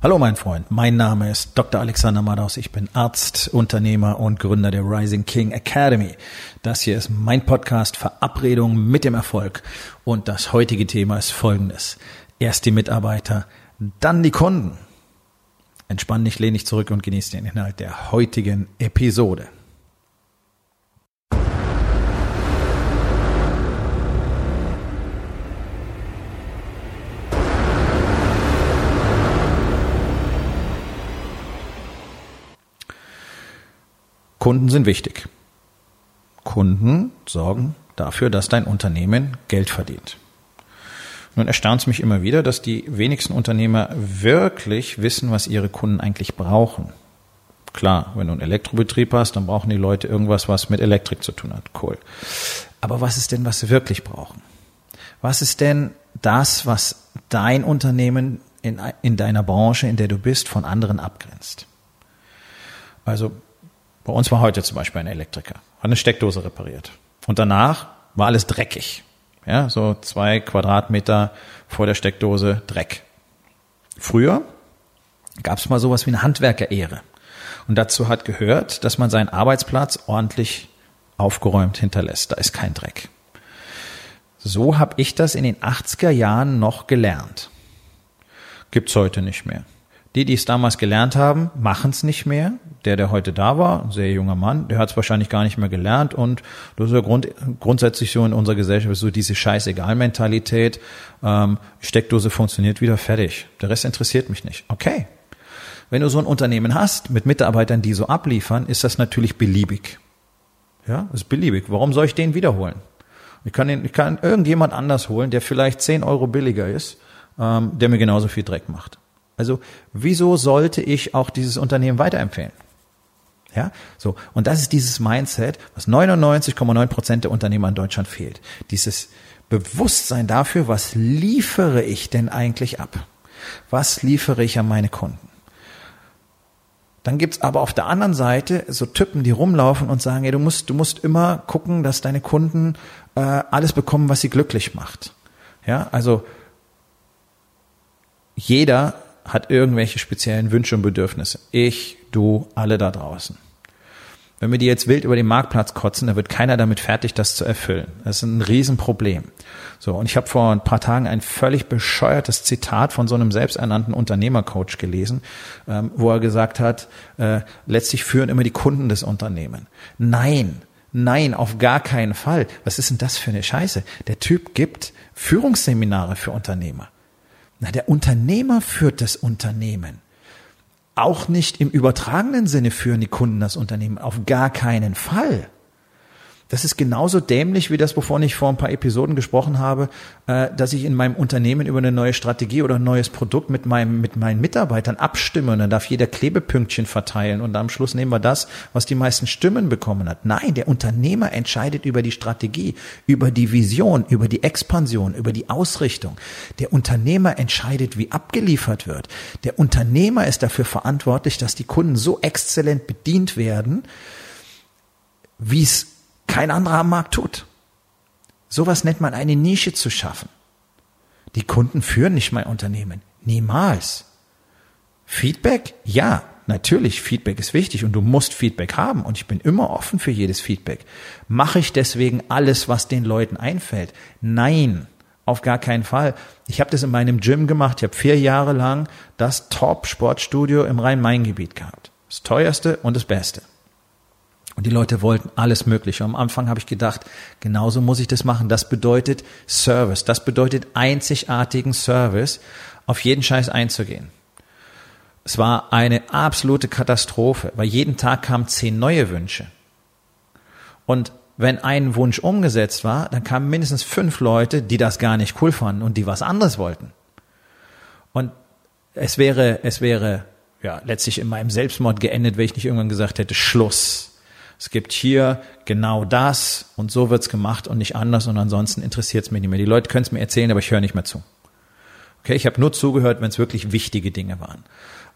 Hallo mein Freund, mein Name ist Dr. Alexander Madaus, ich bin Arzt, Unternehmer und Gründer der Rising King Academy. Das hier ist mein Podcast Verabredung mit dem Erfolg und das heutige Thema ist folgendes. Erst die Mitarbeiter, dann die Kunden. Entspann dich, lehn dich zurück und genieße den Inhalt der heutigen Episode. Kunden sind wichtig. Kunden sorgen dafür, dass dein Unternehmen Geld verdient. Nun erstaunt es mich immer wieder, dass die wenigsten Unternehmer wirklich wissen, was ihre Kunden eigentlich brauchen. Klar, wenn du einen Elektrobetrieb hast, dann brauchen die Leute irgendwas, was mit Elektrik zu tun hat. Cool. Aber was ist denn, was sie wirklich brauchen? Was ist denn das, was dein Unternehmen in, in deiner Branche, in der du bist, von anderen abgrenzt? Also bei uns war heute zum Beispiel ein Elektriker, hat eine Steckdose repariert. Und danach war alles dreckig. Ja, so zwei Quadratmeter vor der Steckdose Dreck. Früher gab es mal sowas wie eine Handwerkerehre. Und dazu hat gehört, dass man seinen Arbeitsplatz ordentlich aufgeräumt hinterlässt. Da ist kein Dreck. So habe ich das in den 80er Jahren noch gelernt. Gibt's heute nicht mehr. Die, die es damals gelernt haben, machen es nicht mehr. Der, der heute da war, ein sehr junger Mann, der hat es wahrscheinlich gar nicht mehr gelernt und das ist ja Grund, grundsätzlich so in unserer Gesellschaft so diese Scheißegal-Mentalität. Ähm, Steckdose funktioniert wieder, fertig. Der Rest interessiert mich nicht. Okay. Wenn du so ein Unternehmen hast mit Mitarbeitern, die so abliefern, ist das natürlich beliebig. Ja, ist beliebig. Warum soll ich den wiederholen? Ich kann, den, ich kann irgendjemand anders holen, der vielleicht 10 Euro billiger ist, ähm, der mir genauso viel Dreck macht. Also wieso sollte ich auch dieses Unternehmen weiterempfehlen? Ja, so. Und das ist dieses Mindset, was 99,9 Prozent der Unternehmer in Deutschland fehlt. Dieses Bewusstsein dafür, was liefere ich denn eigentlich ab? Was liefere ich an meine Kunden? Dann gibt's aber auf der anderen Seite so Typen, die rumlaufen und sagen, ey, du musst, du musst immer gucken, dass deine Kunden äh, alles bekommen, was sie glücklich macht. Ja, also jeder hat irgendwelche speziellen Wünsche und Bedürfnisse. Ich, du, alle da draußen. Wenn wir die jetzt wild über den Marktplatz kotzen, dann wird keiner damit fertig, das zu erfüllen. Das ist ein Riesenproblem. So, und ich habe vor ein paar Tagen ein völlig bescheuertes Zitat von so einem selbsternannten Unternehmercoach gelesen, ähm, wo er gesagt hat, äh, letztlich führen immer die Kunden des Unternehmen. Nein, nein, auf gar keinen Fall. Was ist denn das für eine Scheiße? Der Typ gibt Führungsseminare für Unternehmer. Na, der Unternehmer führt das Unternehmen. Auch nicht im übertragenen Sinne führen die Kunden das Unternehmen. Auf gar keinen Fall. Das ist genauso dämlich wie das, wovon ich vor ein paar Episoden gesprochen habe, äh, dass ich in meinem Unternehmen über eine neue Strategie oder ein neues Produkt mit meinem, mit meinen Mitarbeitern abstimme und dann darf jeder Klebepünktchen verteilen und am Schluss nehmen wir das, was die meisten Stimmen bekommen hat. Nein, der Unternehmer entscheidet über die Strategie, über die Vision, über die Expansion, über die Ausrichtung. Der Unternehmer entscheidet, wie abgeliefert wird. Der Unternehmer ist dafür verantwortlich, dass die Kunden so exzellent bedient werden, wie es kein anderer am Markt tut. Sowas nennt man eine Nische zu schaffen. Die Kunden führen nicht mein Unternehmen. Niemals. Feedback? Ja, natürlich. Feedback ist wichtig und du musst Feedback haben und ich bin immer offen für jedes Feedback. Mache ich deswegen alles, was den Leuten einfällt? Nein, auf gar keinen Fall. Ich habe das in meinem Gym gemacht. Ich habe vier Jahre lang das Top-Sportstudio im Rhein-Main-Gebiet gehabt. Das teuerste und das Beste. Und die Leute wollten alles Mögliche. Am Anfang habe ich gedacht, genauso muss ich das machen. Das bedeutet Service. Das bedeutet einzigartigen Service, auf jeden Scheiß einzugehen. Es war eine absolute Katastrophe, weil jeden Tag kamen zehn neue Wünsche. Und wenn ein Wunsch umgesetzt war, dann kamen mindestens fünf Leute, die das gar nicht cool fanden und die was anderes wollten. Und es wäre, es wäre, ja, letztlich in meinem Selbstmord geendet, wenn ich nicht irgendwann gesagt hätte, Schluss es gibt hier genau das und so wird's gemacht und nicht anders und ansonsten interessiert es mich nicht mehr. Die Leute können es mir erzählen, aber ich höre nicht mehr zu. Okay, ich habe nur zugehört, wenn es wirklich wichtige Dinge waren.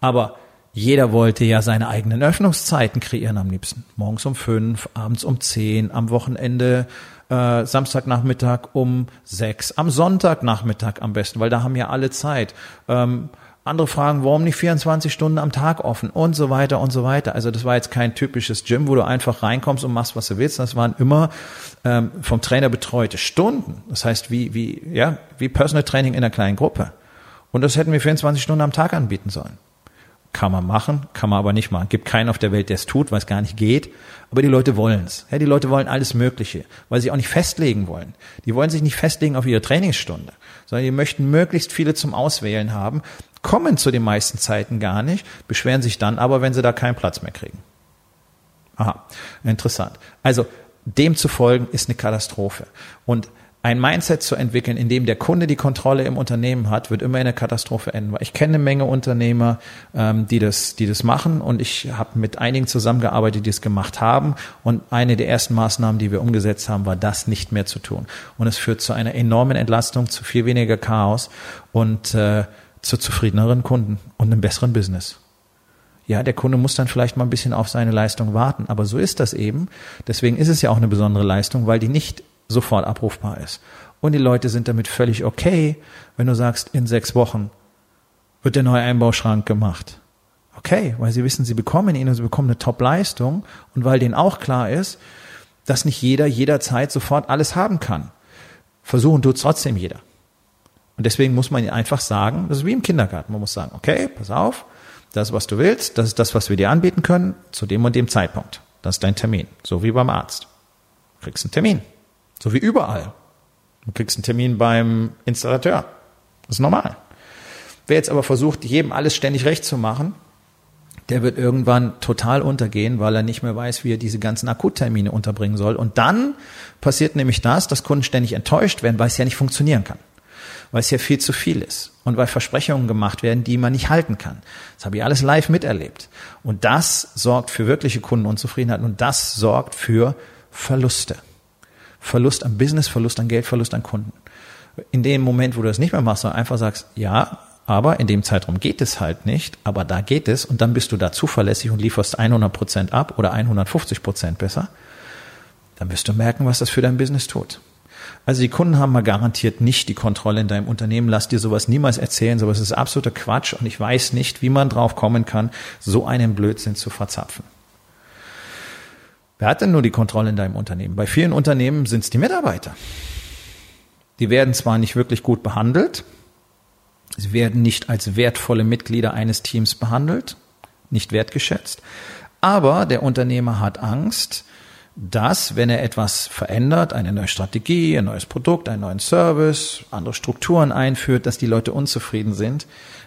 Aber jeder wollte ja seine eigenen Öffnungszeiten kreieren am liebsten. Morgens um fünf, abends um zehn, am Wochenende, äh, Samstagnachmittag um sechs, am Sonntagnachmittag am besten, weil da haben ja alle Zeit. Ähm, Andere fragen, warum nicht 24 Stunden am Tag offen und so weiter und so weiter. Also das war jetzt kein typisches Gym, wo du einfach reinkommst und machst, was du willst. Das waren immer ähm, vom Trainer betreute Stunden. Das heißt, wie, wie, ja, wie Personal Training in einer kleinen Gruppe. Und das hätten wir 24 Stunden am Tag anbieten sollen. Kann man machen, kann man aber nicht machen. Gibt keinen auf der Welt, der es tut, weil es gar nicht geht. Aber die Leute wollen es. Ja, die Leute wollen alles Mögliche, weil sie auch nicht festlegen wollen. Die wollen sich nicht festlegen auf ihre Trainingsstunde, sondern die möchten möglichst viele zum Auswählen haben, kommen zu den meisten Zeiten gar nicht, beschweren sich dann aber, wenn sie da keinen Platz mehr kriegen. Aha, interessant. Also dem zu folgen ist eine Katastrophe. Und ein Mindset zu entwickeln, in dem der Kunde die Kontrolle im Unternehmen hat, wird immer in eine Katastrophe enden. Ich kenne eine Menge Unternehmer, ähm, die das, die das machen, und ich habe mit einigen zusammengearbeitet, die es gemacht haben. Und eine der ersten Maßnahmen, die wir umgesetzt haben, war das nicht mehr zu tun. Und es führt zu einer enormen Entlastung, zu viel weniger Chaos und äh, zu zufriedeneren Kunden und einem besseren Business. Ja, der Kunde muss dann vielleicht mal ein bisschen auf seine Leistung warten, aber so ist das eben. Deswegen ist es ja auch eine besondere Leistung, weil die nicht sofort abrufbar ist. Und die Leute sind damit völlig okay, wenn du sagst, in sechs Wochen wird der neue Einbauschrank gemacht. Okay, weil sie wissen, sie bekommen ihn und sie bekommen eine Top-Leistung und weil denen auch klar ist, dass nicht jeder jederzeit sofort alles haben kann. Versuchen tut trotzdem jeder. Und deswegen muss man einfach sagen, das ist wie im Kindergarten. Man muss sagen, okay, pass auf, das ist, was du willst, das ist das, was wir dir anbieten können, zu dem und dem Zeitpunkt. Das ist dein Termin. So wie beim Arzt. Du kriegst einen Termin. So wie überall. Du kriegst einen Termin beim Installateur. Das ist normal. Wer jetzt aber versucht, jedem alles ständig recht zu machen, der wird irgendwann total untergehen, weil er nicht mehr weiß, wie er diese ganzen Akuttermine unterbringen soll. Und dann passiert nämlich das, dass Kunden ständig enttäuscht werden, weil es ja nicht funktionieren kann. Weil es ja viel zu viel ist. Und weil Versprechungen gemacht werden, die man nicht halten kann. Das habe ich alles live miterlebt. Und das sorgt für wirkliche Kundenunzufriedenheit und das sorgt für Verluste. Verlust an Business, Verlust an Geld, Verlust an Kunden. In dem Moment, wo du das nicht mehr machst, sondern einfach sagst, ja, aber in dem Zeitraum geht es halt nicht, aber da geht es und dann bist du da zuverlässig und lieferst 100 Prozent ab oder 150 Prozent besser, dann wirst du merken, was das für dein Business tut. Also die Kunden haben mal garantiert nicht die Kontrolle in deinem Unternehmen. Lass dir sowas niemals erzählen. Sowas ist absoluter Quatsch und ich weiß nicht, wie man drauf kommen kann, so einen Blödsinn zu verzapfen. Wer hat denn nur die Kontrolle in deinem Unternehmen? Bei vielen Unternehmen sind es die Mitarbeiter. Die werden zwar nicht wirklich gut behandelt, sie werden nicht als wertvolle Mitglieder eines Teams behandelt, nicht wertgeschätzt, aber der Unternehmer hat Angst, dass, wenn er etwas verändert, eine neue Strategie, ein neues Produkt, einen neuen Service, andere Strukturen einführt, dass die Leute unzufrieden sind,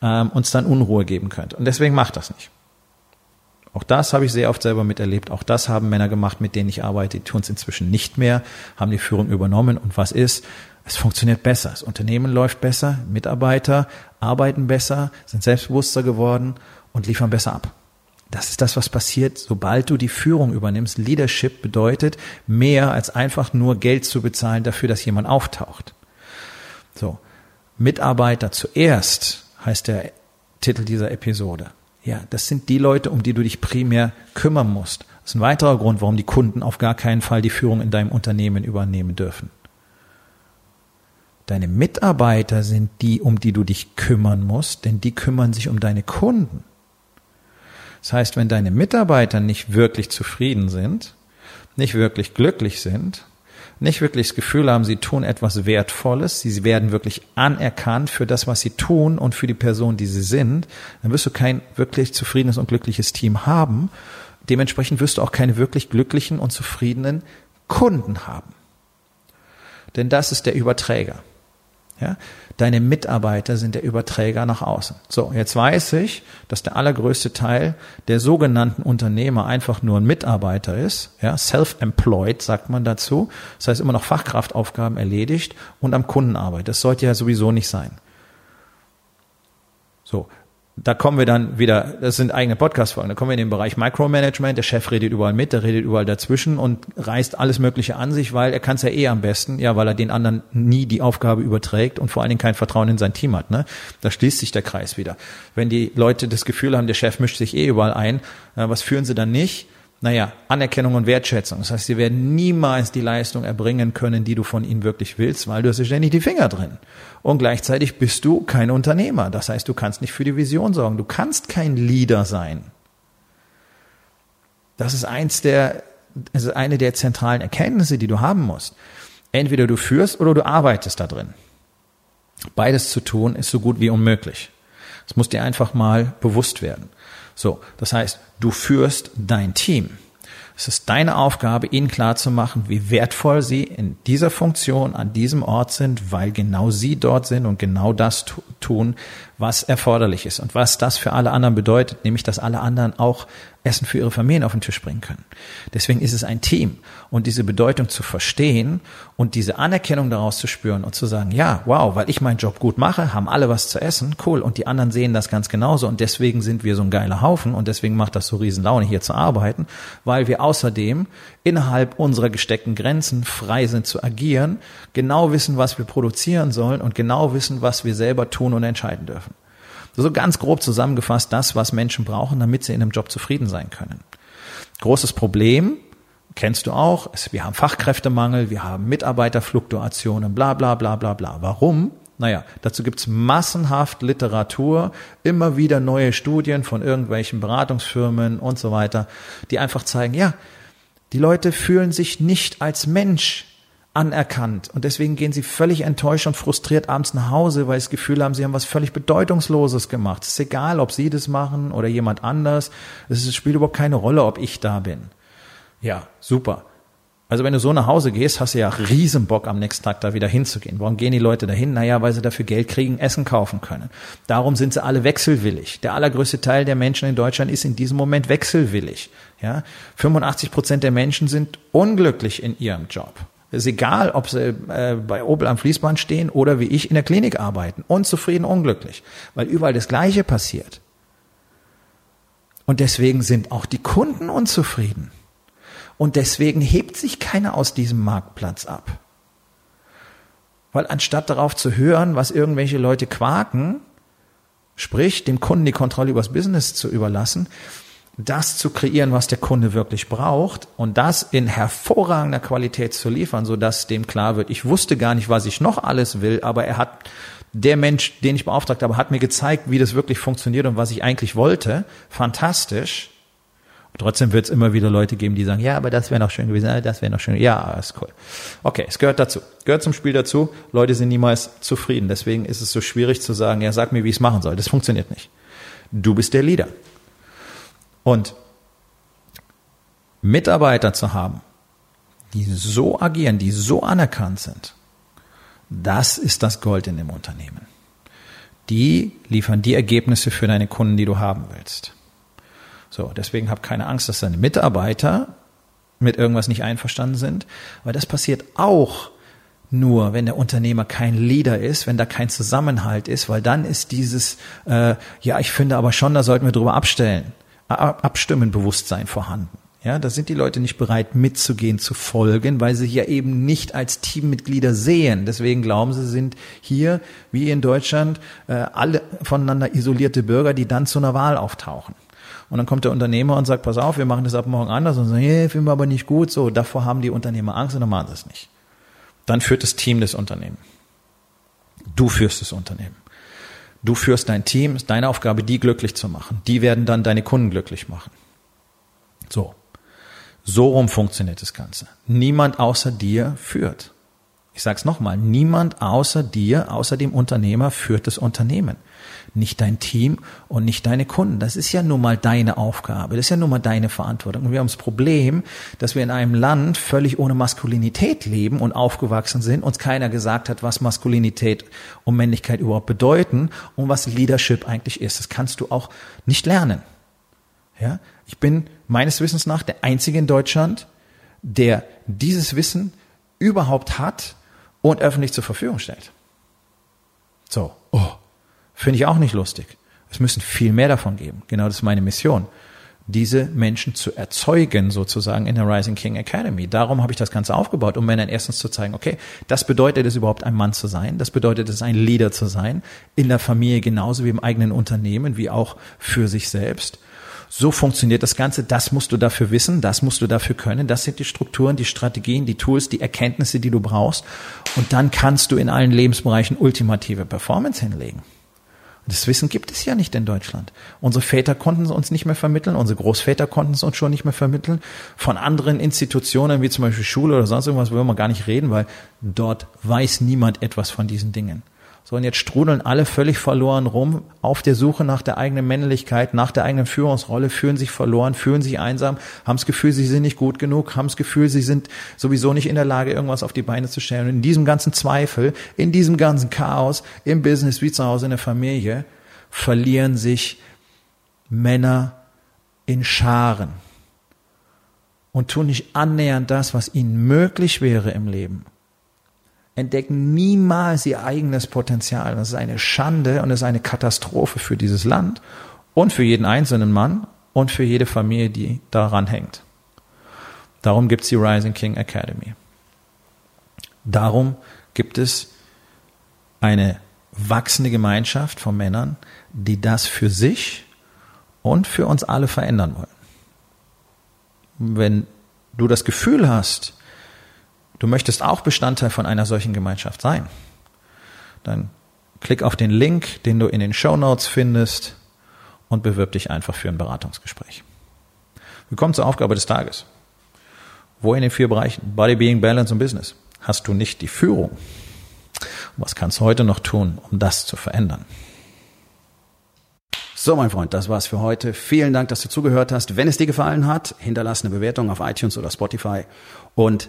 ähm, uns dann Unruhe geben könnte. Und deswegen macht das nicht. Auch das habe ich sehr oft selber miterlebt. Auch das haben Männer gemacht, mit denen ich arbeite. Die tun es inzwischen nicht mehr, haben die Führung übernommen. Und was ist? Es funktioniert besser. Das Unternehmen läuft besser, Mitarbeiter arbeiten besser, sind selbstbewusster geworden und liefern besser ab. Das ist das, was passiert, sobald du die Führung übernimmst. Leadership bedeutet mehr als einfach nur Geld zu bezahlen dafür, dass jemand auftaucht. So. Mitarbeiter zuerst heißt der Titel dieser Episode. Ja, das sind die Leute, um die du dich primär kümmern musst. Das ist ein weiterer Grund, warum die Kunden auf gar keinen Fall die Führung in deinem Unternehmen übernehmen dürfen. Deine Mitarbeiter sind die, um die du dich kümmern musst, denn die kümmern sich um deine Kunden. Das heißt, wenn deine Mitarbeiter nicht wirklich zufrieden sind, nicht wirklich glücklich sind, nicht wirklich das Gefühl haben, sie tun etwas Wertvolles, sie werden wirklich anerkannt für das, was sie tun und für die Person, die sie sind, dann wirst du kein wirklich zufriedenes und glückliches Team haben. Dementsprechend wirst du auch keine wirklich glücklichen und zufriedenen Kunden haben. Denn das ist der Überträger. Ja? Deine Mitarbeiter sind der Überträger nach außen. So, jetzt weiß ich, dass der allergrößte Teil der sogenannten Unternehmer einfach nur ein Mitarbeiter ist. Ja, self-employed sagt man dazu. Das heißt immer noch Fachkraftaufgaben erledigt und am Kunden arbeitet. Das sollte ja sowieso nicht sein. So, da kommen wir dann wieder, das sind eigene Podcast-Folgen, da kommen wir in den Bereich Micromanagement, der Chef redet überall mit, der redet überall dazwischen und reißt alles Mögliche an sich, weil er kann es ja eh am besten, ja, weil er den anderen nie die Aufgabe überträgt und vor allen Dingen kein Vertrauen in sein Team hat. Ne? Da schließt sich der Kreis wieder. Wenn die Leute das Gefühl haben, der Chef mischt sich eh überall ein, was führen sie dann nicht? Naja, Anerkennung und Wertschätzung. Das heißt, sie werden niemals die Leistung erbringen können, die du von ihnen wirklich willst, weil du hast ja ständig die Finger drin. Und gleichzeitig bist du kein Unternehmer. Das heißt, du kannst nicht für die Vision sorgen. Du kannst kein Leader sein. Das ist eins der, das ist eine der zentralen Erkenntnisse, die du haben musst. Entweder du führst oder du arbeitest da drin. Beides zu tun ist so gut wie unmöglich. Das muss dir einfach mal bewusst werden. So, das heißt, du führst dein Team. Es ist deine Aufgabe, ihnen klarzumachen, wie wertvoll sie in dieser Funktion an diesem Ort sind, weil genau sie dort sind und genau das tun, was erforderlich ist und was das für alle anderen bedeutet, nämlich dass alle anderen auch Essen für ihre Familien auf den Tisch bringen können. Deswegen ist es ein Team und diese Bedeutung zu verstehen und diese Anerkennung daraus zu spüren und zu sagen, ja, wow, weil ich meinen Job gut mache, haben alle was zu essen, cool und die anderen sehen das ganz genauso und deswegen sind wir so ein geiler Haufen und deswegen macht das so riesen Laune hier zu arbeiten, weil wir außerdem innerhalb unserer gesteckten Grenzen frei sind zu agieren, genau wissen, was wir produzieren sollen und genau wissen, was wir selber tun und entscheiden dürfen. So ganz grob zusammengefasst das, was Menschen brauchen, damit sie in einem Job zufrieden sein können. Großes Problem, kennst du auch, ist, wir haben Fachkräftemangel, wir haben Mitarbeiterfluktuationen, bla bla bla bla bla. Warum? Naja, dazu gibt's massenhaft Literatur, immer wieder neue Studien von irgendwelchen Beratungsfirmen und so weiter, die einfach zeigen, ja, die Leute fühlen sich nicht als Mensch anerkannt. Und deswegen gehen sie völlig enttäuscht und frustriert abends nach Hause, weil sie das Gefühl haben, sie haben was völlig Bedeutungsloses gemacht. Es ist egal, ob sie das machen oder jemand anders. Es spielt überhaupt keine Rolle, ob ich da bin. Ja, super. Also wenn du so nach Hause gehst, hast du ja riesen Bock am nächsten Tag da wieder hinzugehen. Warum gehen die Leute dahin? Naja, weil sie dafür Geld kriegen, Essen kaufen können. Darum sind sie alle wechselwillig. Der allergrößte Teil der Menschen in Deutschland ist in diesem Moment wechselwillig. Ja, 85 Prozent der Menschen sind unglücklich in ihrem Job. Ist egal, ob sie äh, bei Opel am Fließband stehen oder wie ich in der Klinik arbeiten. Unzufrieden, unglücklich. Weil überall das Gleiche passiert. Und deswegen sind auch die Kunden unzufrieden. Und deswegen hebt sich keiner aus diesem Marktplatz ab. Weil anstatt darauf zu hören, was irgendwelche Leute quaken, sprich dem Kunden die Kontrolle übers Business zu überlassen, das zu kreieren, was der Kunde wirklich braucht und das in hervorragender Qualität zu liefern, so dass dem klar wird, ich wusste gar nicht, was ich noch alles will, aber er hat der Mensch, den ich beauftragt habe, hat mir gezeigt, wie das wirklich funktioniert und was ich eigentlich wollte. Fantastisch. Trotzdem wird es immer wieder Leute geben, die sagen, ja, aber das wäre noch schön gewesen, das wäre noch schön. Ja, ist cool. Okay, es gehört dazu. Gehört zum Spiel dazu. Leute sind niemals zufrieden. Deswegen ist es so schwierig zu sagen, ja, sag mir, wie ich es machen soll. Das funktioniert nicht. Du bist der Leader. Und Mitarbeiter zu haben, die so agieren, die so anerkannt sind, das ist das Gold in dem Unternehmen. Die liefern die Ergebnisse für deine Kunden, die du haben willst. So, deswegen hab keine Angst, dass deine Mitarbeiter mit irgendwas nicht einverstanden sind, weil das passiert auch nur, wenn der Unternehmer kein Leader ist, wenn da kein Zusammenhalt ist, weil dann ist dieses, äh, ja, ich finde aber schon, da sollten wir drüber abstellen. Abstimmen Bewusstsein vorhanden. Ja, da sind die Leute nicht bereit mitzugehen, zu folgen, weil sie ja eben nicht als Teammitglieder sehen. Deswegen glauben sie, sind hier, wie in Deutschland, äh, alle voneinander isolierte Bürger, die dann zu einer Wahl auftauchen. Und dann kommt der Unternehmer und sagt, pass auf, wir machen das ab morgen anders und sagen, hey, finden wir aber nicht gut. So, davor haben die Unternehmer Angst und dann machen sie es nicht. Dann führt das Team das Unternehmen. Du führst das Unternehmen. Du führst dein Team, ist deine Aufgabe, die glücklich zu machen. Die werden dann deine Kunden glücklich machen. So. So rum funktioniert das Ganze. Niemand außer dir führt. Ich sage es nochmal, niemand außer dir, außer dem Unternehmer führt das Unternehmen nicht dein Team und nicht deine Kunden. Das ist ja nun mal deine Aufgabe, das ist ja nun mal deine Verantwortung. Und wir haben das Problem, dass wir in einem Land völlig ohne Maskulinität leben und aufgewachsen sind, uns keiner gesagt hat, was Maskulinität und Männlichkeit überhaupt bedeuten und was Leadership eigentlich ist. Das kannst du auch nicht lernen. Ja, ich bin meines Wissens nach der einzige in Deutschland, der dieses Wissen überhaupt hat und öffentlich zur Verfügung stellt. So, oh, Finde ich auch nicht lustig. Es müssen viel mehr davon geben. Genau das ist meine Mission. Diese Menschen zu erzeugen, sozusagen in der Rising King Academy. Darum habe ich das Ganze aufgebaut, um Männern erstens zu zeigen, okay, das bedeutet es überhaupt ein Mann zu sein, das bedeutet es ein Leader zu sein, in der Familie genauso wie im eigenen Unternehmen, wie auch für sich selbst. So funktioniert das Ganze. Das musst du dafür wissen. Das musst du dafür können. Das sind die Strukturen, die Strategien, die Tools, die Erkenntnisse, die du brauchst. Und dann kannst du in allen Lebensbereichen ultimative Performance hinlegen. Das Wissen gibt es ja nicht in Deutschland. Unsere Väter konnten es uns nicht mehr vermitteln, unsere Großväter konnten es uns schon nicht mehr vermitteln. Von anderen Institutionen wie zum Beispiel Schule oder sonst irgendwas wollen wir gar nicht reden, weil dort weiß niemand etwas von diesen Dingen. So, und jetzt strudeln alle völlig verloren rum, auf der Suche nach der eigenen Männlichkeit, nach der eigenen Führungsrolle, fühlen sich verloren, fühlen sich einsam, haben das Gefühl, sie sind nicht gut genug, haben das Gefühl, sie sind sowieso nicht in der Lage, irgendwas auf die Beine zu stellen. Und in diesem ganzen Zweifel, in diesem ganzen Chaos, im Business wie zu Hause in der Familie, verlieren sich Männer in Scharen und tun nicht annähernd das, was ihnen möglich wäre im Leben entdecken niemals ihr eigenes Potenzial. Das ist eine Schande und ist eine Katastrophe für dieses Land und für jeden einzelnen Mann und für jede Familie, die daran hängt. Darum gibt es die Rising King Academy. Darum gibt es eine wachsende Gemeinschaft von Männern, die das für sich und für uns alle verändern wollen. Wenn du das Gefühl hast, du möchtest auch Bestandteil von einer solchen Gemeinschaft sein, dann klick auf den Link, den du in den Show Notes findest und bewirb dich einfach für ein Beratungsgespräch. Wir kommen zur Aufgabe des Tages. Wo in den vier Bereichen Body, Being, Balance und Business hast du nicht die Führung? Was kannst du heute noch tun, um das zu verändern? So, mein Freund, das war's für heute. Vielen Dank, dass du zugehört hast. Wenn es dir gefallen hat, hinterlass eine Bewertung auf iTunes oder Spotify und